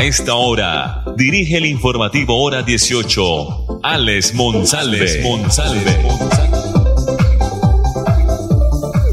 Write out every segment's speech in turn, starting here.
A esta hora, dirige el informativo Hora 18, Alex Monsalve.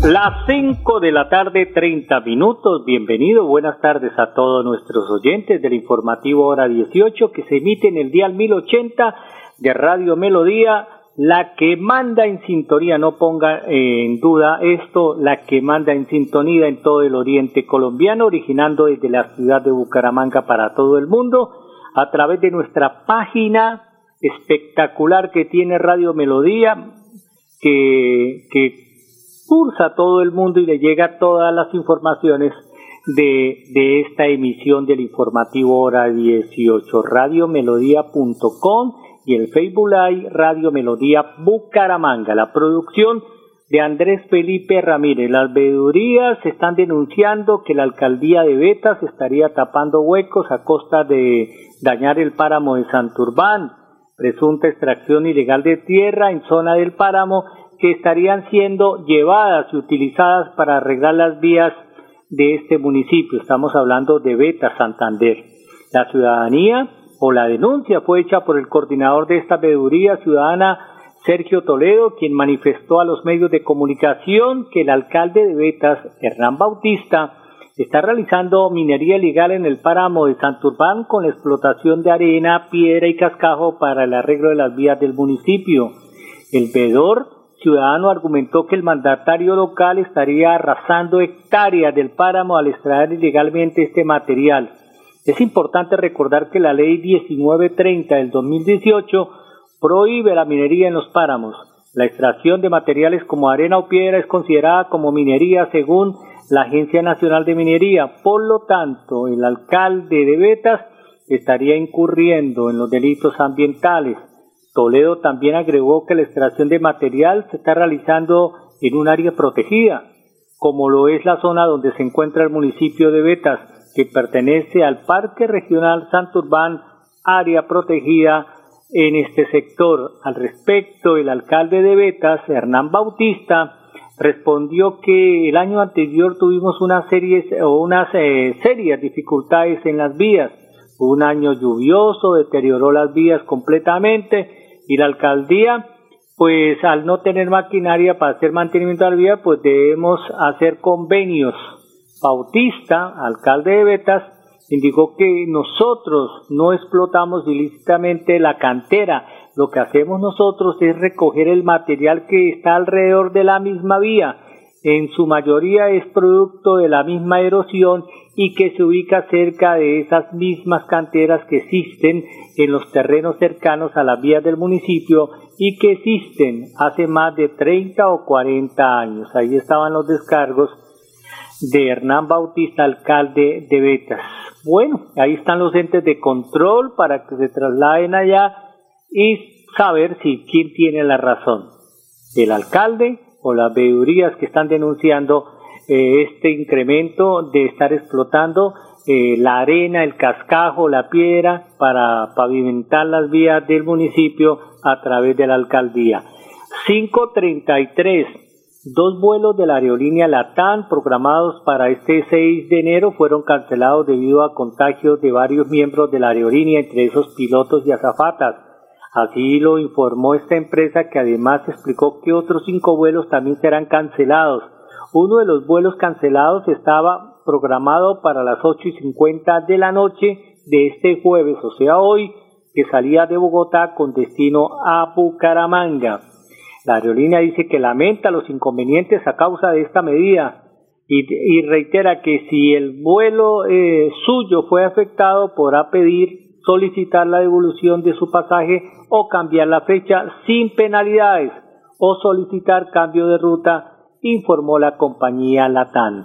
Las 5 de la tarde, 30 minutos. Bienvenido, buenas tardes a todos nuestros oyentes del informativo Hora 18 que se emite en el día 1080 de Radio Melodía la que manda en sintonía, no ponga eh, en duda esto, la que manda en sintonía en todo el oriente colombiano, originando desde la ciudad de Bucaramanga para todo el mundo, a través de nuestra página espectacular que tiene Radio Melodía, que, que cursa a todo el mundo y le llega todas las informaciones de, de esta emisión del informativo hora 18, radiomelodía.com y el Facebook Live Radio Melodía Bucaramanga. La producción de Andrés Felipe Ramírez. Las veedurías están denunciando que la alcaldía de Betas estaría tapando huecos a costa de dañar el páramo de Santurbán, presunta extracción ilegal de tierra en zona del páramo que estarían siendo llevadas y utilizadas para arreglar las vías de este municipio. Estamos hablando de Betas, Santander. La ciudadanía o la denuncia fue hecha por el coordinador de esta veeduría ciudadana, Sergio Toledo, quien manifestó a los medios de comunicación que el alcalde de Betas, Hernán Bautista, está realizando minería ilegal en el páramo de Santurbán con la explotación de arena, piedra y cascajo para el arreglo de las vías del municipio. El veedor ciudadano argumentó que el mandatario local estaría arrasando hectáreas del páramo al extraer ilegalmente este material. Es importante recordar que la ley 1930 del 2018 prohíbe la minería en los páramos. La extracción de materiales como arena o piedra es considerada como minería según la Agencia Nacional de Minería. Por lo tanto, el alcalde de Betas estaría incurriendo en los delitos ambientales. Toledo también agregó que la extracción de material se está realizando en un área protegida, como lo es la zona donde se encuentra el municipio de Betas, que pertenece al Parque Regional Santurbán, área protegida en este sector. Al respecto, el alcalde de Betas, Hernán Bautista, respondió que el año anterior tuvimos una serie o unas eh, serias dificultades en las vías. Un año lluvioso deterioró las vías completamente y la alcaldía, pues al no tener maquinaria para hacer mantenimiento de la vía, pues debemos hacer convenios Bautista, alcalde de Betas, indicó que nosotros no explotamos ilícitamente la cantera. Lo que hacemos nosotros es recoger el material que está alrededor de la misma vía. En su mayoría es producto de la misma erosión y que se ubica cerca de esas mismas canteras que existen en los terrenos cercanos a las vías del municipio y que existen hace más de 30 o 40 años. Ahí estaban los descargos de Hernán Bautista, alcalde de Betas. Bueno, ahí están los entes de control para que se trasladen allá y saber si quién tiene la razón, el alcalde o las veedurías que están denunciando eh, este incremento de estar explotando eh, la arena, el cascajo, la piedra para pavimentar las vías del municipio a través de la alcaldía. 533 Dos vuelos de la aerolínea Latam programados para este 6 de enero fueron cancelados debido a contagios de varios miembros de la aerolínea, entre esos pilotos y azafatas. Así lo informó esta empresa que además explicó que otros cinco vuelos también serán cancelados. Uno de los vuelos cancelados estaba programado para las 8 y 50 de la noche de este jueves, o sea hoy, que salía de Bogotá con destino a Bucaramanga. La aerolínea dice que lamenta los inconvenientes a causa de esta medida y, reitera que si el vuelo eh, suyo fue afectado podrá pedir solicitar la devolución de su pasaje o cambiar la fecha sin penalidades o solicitar cambio de ruta, informó la compañía Latam.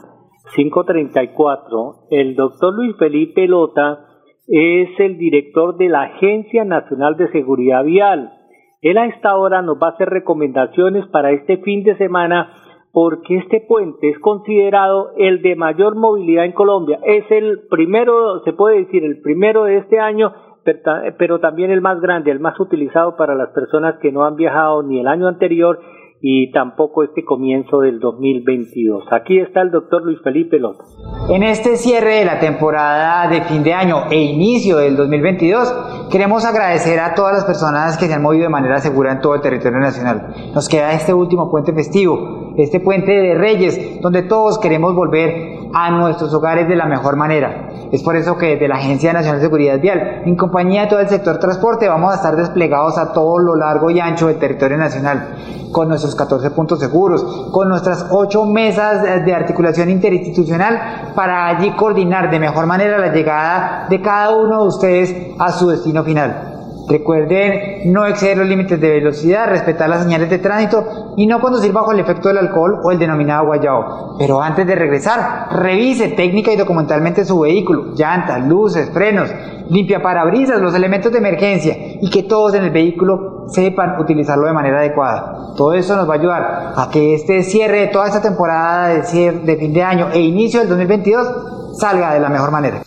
534. El doctor Luis Felipe Lota es el director de la Agencia Nacional de Seguridad Vial. Él a esta hora nos va a hacer recomendaciones para este fin de semana porque este puente es considerado el de mayor movilidad en Colombia. Es el primero, se puede decir, el primero de este año, pero también el más grande, el más utilizado para las personas que no han viajado ni el año anterior y tampoco este comienzo del 2022. Aquí está el doctor Luis Felipe López. En este cierre de la temporada de fin de año e inicio del 2022, queremos agradecer a todas las personas que se han movido de manera segura en todo el territorio nacional. Nos queda este último puente festivo, este puente de Reyes, donde todos queremos volver a nuestros hogares de la mejor manera. Es por eso que desde la Agencia Nacional de Seguridad Vial, en compañía de todo el sector transporte, vamos a estar desplegados a todo lo largo y ancho del territorio nacional, con nuestros 14 puntos seguros, con nuestras 8 mesas de articulación interinstitucional para allí coordinar de mejor manera la llegada de cada uno de ustedes a su destino final. Recuerden no exceder los límites de velocidad, respetar las señales de tránsito y no conducir bajo el efecto del alcohol o el denominado guayao. Pero antes de regresar, revise técnica y documentalmente su vehículo, llantas, luces, frenos, limpia parabrisas, los elementos de emergencia y que todos en el vehículo sepan utilizarlo de manera adecuada. Todo eso nos va a ayudar a que este cierre de toda esta temporada de, de fin de año e inicio del 2022 salga de la mejor manera.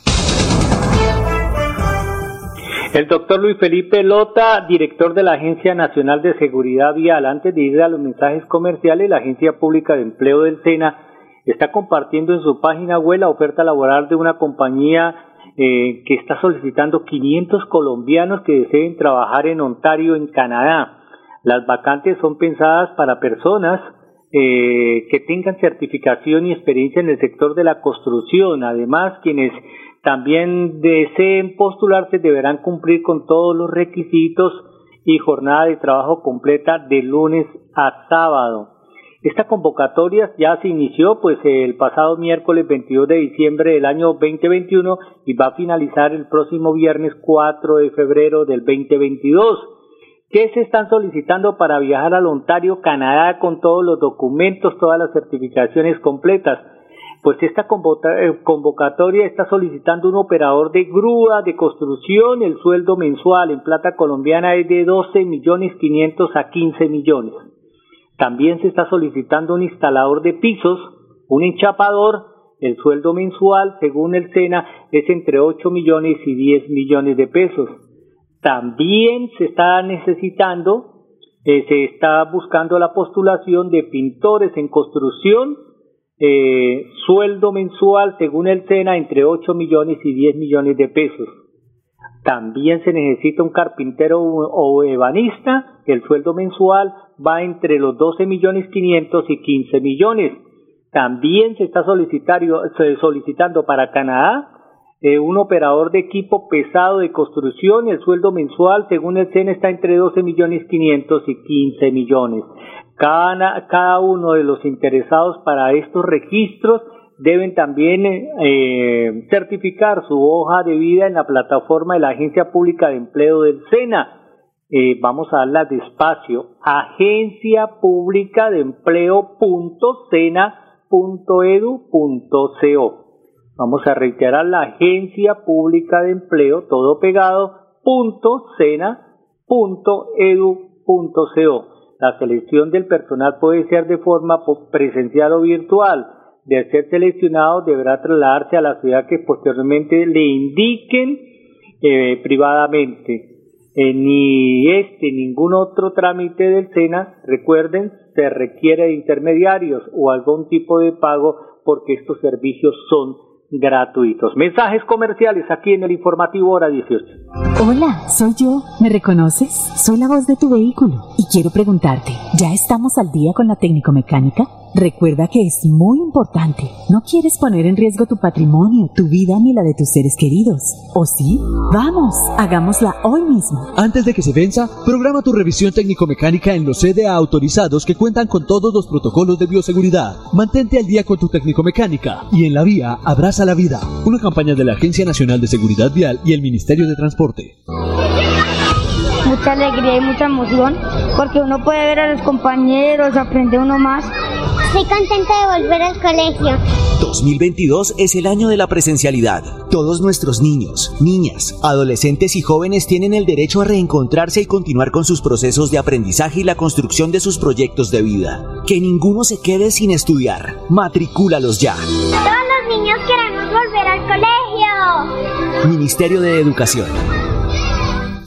El doctor Luis Felipe Lota, director de la Agencia Nacional de Seguridad Vial, antes de ir a los mensajes comerciales, la Agencia Pública de Empleo del SENA está compartiendo en su página web la oferta laboral de una compañía eh, que está solicitando 500 colombianos que deseen trabajar en Ontario, en Canadá. Las vacantes son pensadas para personas eh, que tengan certificación y experiencia en el sector de la construcción. Además, quienes también deseen postularse deberán cumplir con todos los requisitos y jornada de trabajo completa de lunes a sábado. Esta convocatoria ya se inició pues el pasado miércoles 22 de diciembre del año 2021 y va a finalizar el próximo viernes 4 de febrero del 2022. ¿Qué se están solicitando para viajar al Ontario, Canadá con todos los documentos, todas las certificaciones completas? Pues esta eh, convocatoria está solicitando un operador de grúa de construcción, el sueldo mensual en plata colombiana es de 12 millones 500 a 15 millones. También se está solicitando un instalador de pisos, un enchapador, el sueldo mensual según el SENA es entre 8 millones y 10 millones de pesos. También se está necesitando, eh, se está buscando la postulación de pintores en construcción, eh, sueldo mensual según el SENA entre 8 millones y 10 millones de pesos. También se necesita un carpintero o ebanista, el sueldo mensual va entre los 12 millones 500 y 15 millones. También se está solicitando para Canadá eh, un operador de equipo pesado de construcción, el sueldo mensual según el SENA está entre 12 millones 500 y 15 millones. Cada, uno de los interesados para estos registros deben también eh, certificar su hoja de vida en la plataforma de la Agencia Pública de Empleo del SENA. Eh, vamos a darla despacio. Agencia Pública de Empleo.sena.edu.co. Vamos a reiterar la Agencia Pública de Empleo, todo pegado, punto la selección del personal puede ser de forma presencial o virtual. De ser seleccionado deberá trasladarse a la ciudad que posteriormente le indiquen eh, privadamente. Eh, ni este, ningún otro trámite del SENA, recuerden, se requiere de intermediarios o algún tipo de pago porque estos servicios son gratuitos. Mensajes comerciales aquí en el informativo hora 18. Hola, soy yo. ¿Me reconoces? Soy la voz de tu vehículo y quiero preguntarte, ¿ya estamos al día con la técnico mecánica? Recuerda que es muy importante. No quieres poner en riesgo tu patrimonio, tu vida ni la de tus seres queridos. ¿O sí? Vamos, hagámosla hoy mismo. Antes de que se venza, programa tu revisión técnico-mecánica en los CDA autorizados que cuentan con todos los protocolos de bioseguridad. Mantente al día con tu técnico-mecánica y en la vía abraza la vida. Una campaña de la Agencia Nacional de Seguridad Vial y el Ministerio de Transporte mucha alegría y mucha emoción porque uno puede ver a los compañeros, aprende uno más. Estoy contenta de volver al colegio. 2022 es el año de la presencialidad. Todos nuestros niños, niñas, adolescentes y jóvenes tienen el derecho a reencontrarse y continuar con sus procesos de aprendizaje y la construcción de sus proyectos de vida. Que ninguno se quede sin estudiar. Matricúlalos ya. Todos los niños queremos volver al colegio. Ministerio de Educación.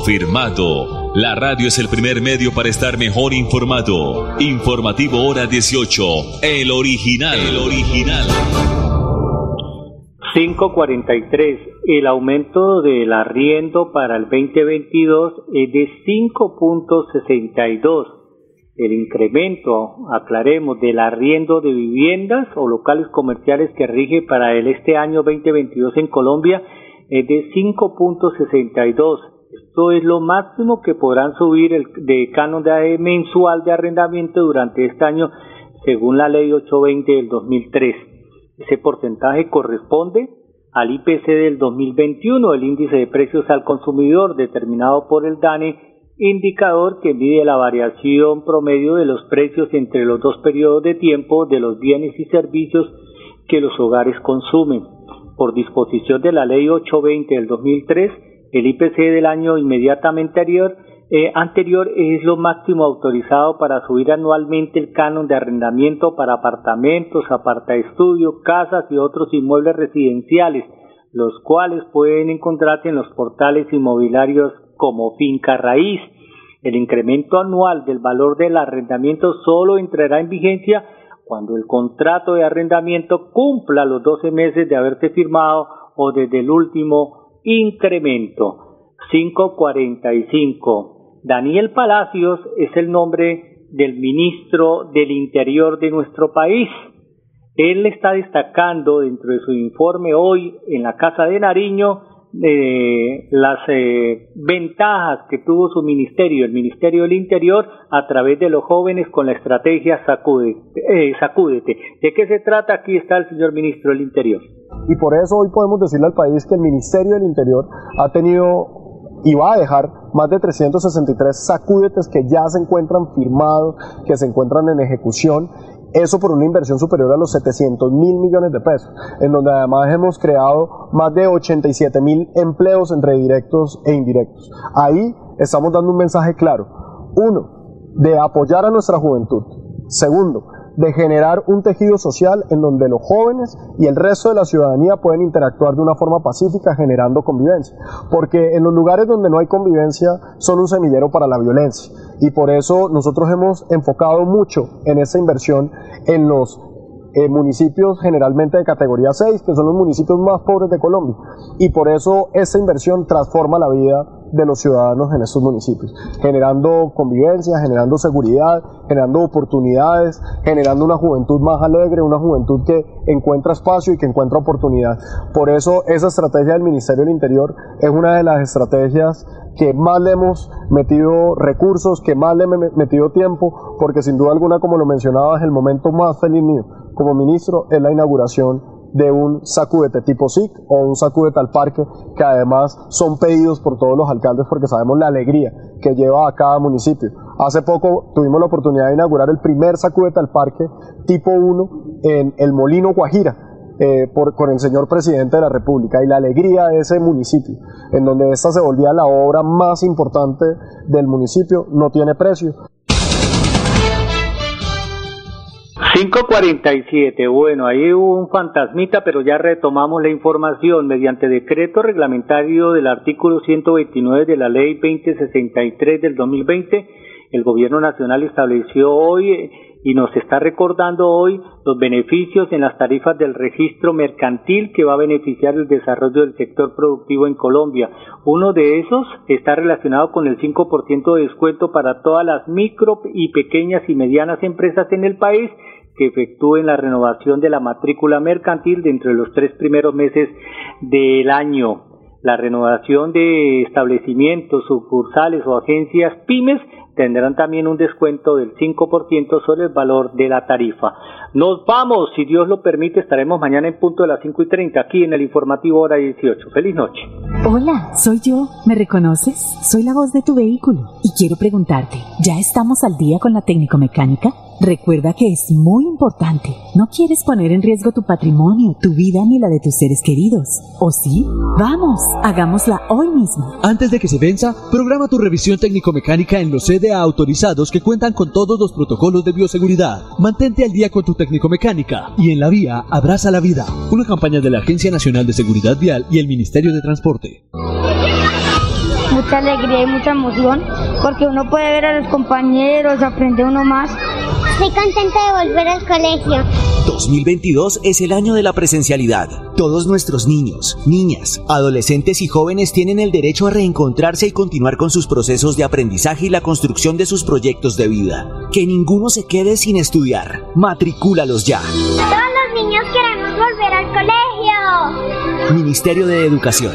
Confirmado. La radio es el primer medio para estar mejor informado. Informativo Hora 18. El original. El original. 543. El aumento del arriendo para el 2022 es de 5.62. El incremento, aclaremos, del arriendo de viviendas o locales comerciales que rige para el este año 2022 en Colombia es de 5.62 Esto es lo máximo que podrán subir el de canon de mensual de arrendamiento durante este año según la ley 820 del 2003. Ese porcentaje corresponde al IPC del 2021, el índice de precios al consumidor determinado por el DANE, indicador que mide la variación promedio de los precios entre los dos periodos de tiempo de los bienes y servicios que los hogares consumen. Por disposición de la Ley 820 del 2003, el IPC del año inmediatamente anterior, eh, anterior es lo máximo autorizado para subir anualmente el canon de arrendamiento para apartamentos, estudio, casas y otros inmuebles residenciales, los cuales pueden encontrarse en los portales inmobiliarios como Finca Raíz. El incremento anual del valor del arrendamiento solo entrará en vigencia cuando el contrato de arrendamiento cumpla los 12 meses de haberse firmado o desde el último incremento. 545. Daniel Palacios es el nombre del ministro del Interior de nuestro país. Él está destacando dentro de su informe hoy en la Casa de Nariño eh, las eh, ventajas que tuvo su ministerio, el Ministerio del Interior, a través de los jóvenes con la estrategia Sacúdete. Eh, sacúdete. ¿De qué se trata? Aquí está el señor ministro del Interior. Y por eso hoy podemos decirle al país que el Ministerio del Interior ha tenido y va a dejar más de 363 sacúdetes que ya se encuentran firmados, que se encuentran en ejecución eso por una inversión superior a los 700 mil millones de pesos, en donde además hemos creado más de 87 mil empleos entre directos e indirectos. Ahí estamos dando un mensaje claro. Uno, de apoyar a nuestra juventud. Segundo, de generar un tejido social en donde los jóvenes y el resto de la ciudadanía pueden interactuar de una forma pacífica generando convivencia. Porque en los lugares donde no hay convivencia son un semillero para la violencia y por eso nosotros hemos enfocado mucho en esa inversión en los eh, municipios generalmente de categoría 6, que son los municipios más pobres de Colombia. Y por eso esa inversión transforma la vida de los ciudadanos en estos municipios, generando convivencia, generando seguridad, generando oportunidades, generando una juventud más alegre, una juventud que encuentra espacio y que encuentra oportunidad. Por eso esa estrategia del Ministerio del Interior es una de las estrategias que más le hemos metido recursos, que más le hemos metido tiempo, porque sin duda alguna, como lo mencionaba, es el momento más feliz mío como ministro, es la inauguración de un sacudete tipo SIC o un sacudete al parque, que además son pedidos por todos los alcaldes porque sabemos la alegría que lleva a cada municipio. Hace poco tuvimos la oportunidad de inaugurar el primer sacudete al parque tipo 1 en el Molino Guajira, eh, por, con el señor presidente de la República y la alegría de ese municipio, en donde esta se volvía la obra más importante del municipio, no tiene precio. 547, bueno, ahí hubo un fantasmita, pero ya retomamos la información mediante decreto reglamentario del artículo 129 de la ley 2063 del 2020. El gobierno nacional estableció hoy y nos está recordando hoy los beneficios en las tarifas del registro mercantil que va a beneficiar el desarrollo del sector productivo en Colombia. Uno de esos está relacionado con el 5% de descuento para todas las micro y pequeñas y medianas empresas en el país que efectúen la renovación de la matrícula mercantil dentro de los tres primeros meses del año. La renovación de establecimientos, sucursales o agencias pymes tendrán también un descuento del 5% sobre el valor de la tarifa. Nos vamos, si Dios lo permite, estaremos mañana en punto de las 5 y 30 aquí en el informativo hora 18. Feliz noche. Hola, soy yo. ¿Me reconoces? Soy la voz de tu vehículo y quiero preguntarte, ¿ya estamos al día con la técnico mecánica? Recuerda que es muy importante. No quieres poner en riesgo tu patrimonio, tu vida ni la de tus seres queridos. ¿O sí? Vamos, hagámosla hoy mismo. Antes de que se venza, programa tu revisión técnico-mecánica en los CDA autorizados que cuentan con todos los protocolos de bioseguridad. Mantente al día con tu técnico-mecánica y en la vía abraza la vida. Una campaña de la Agencia Nacional de Seguridad Vial y el Ministerio de Transporte mucha alegría y mucha emoción porque uno puede ver a los compañeros, aprende uno más Estoy contenta de volver al colegio. 2022 es el año de la presencialidad. Todos nuestros niños, niñas, adolescentes y jóvenes tienen el derecho a reencontrarse y continuar con sus procesos de aprendizaje y la construcción de sus proyectos de vida. Que ninguno se quede sin estudiar. Matricúlalos ya. Todos los niños queremos volver al colegio. Ministerio de Educación.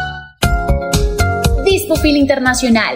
Dispofil Internacional,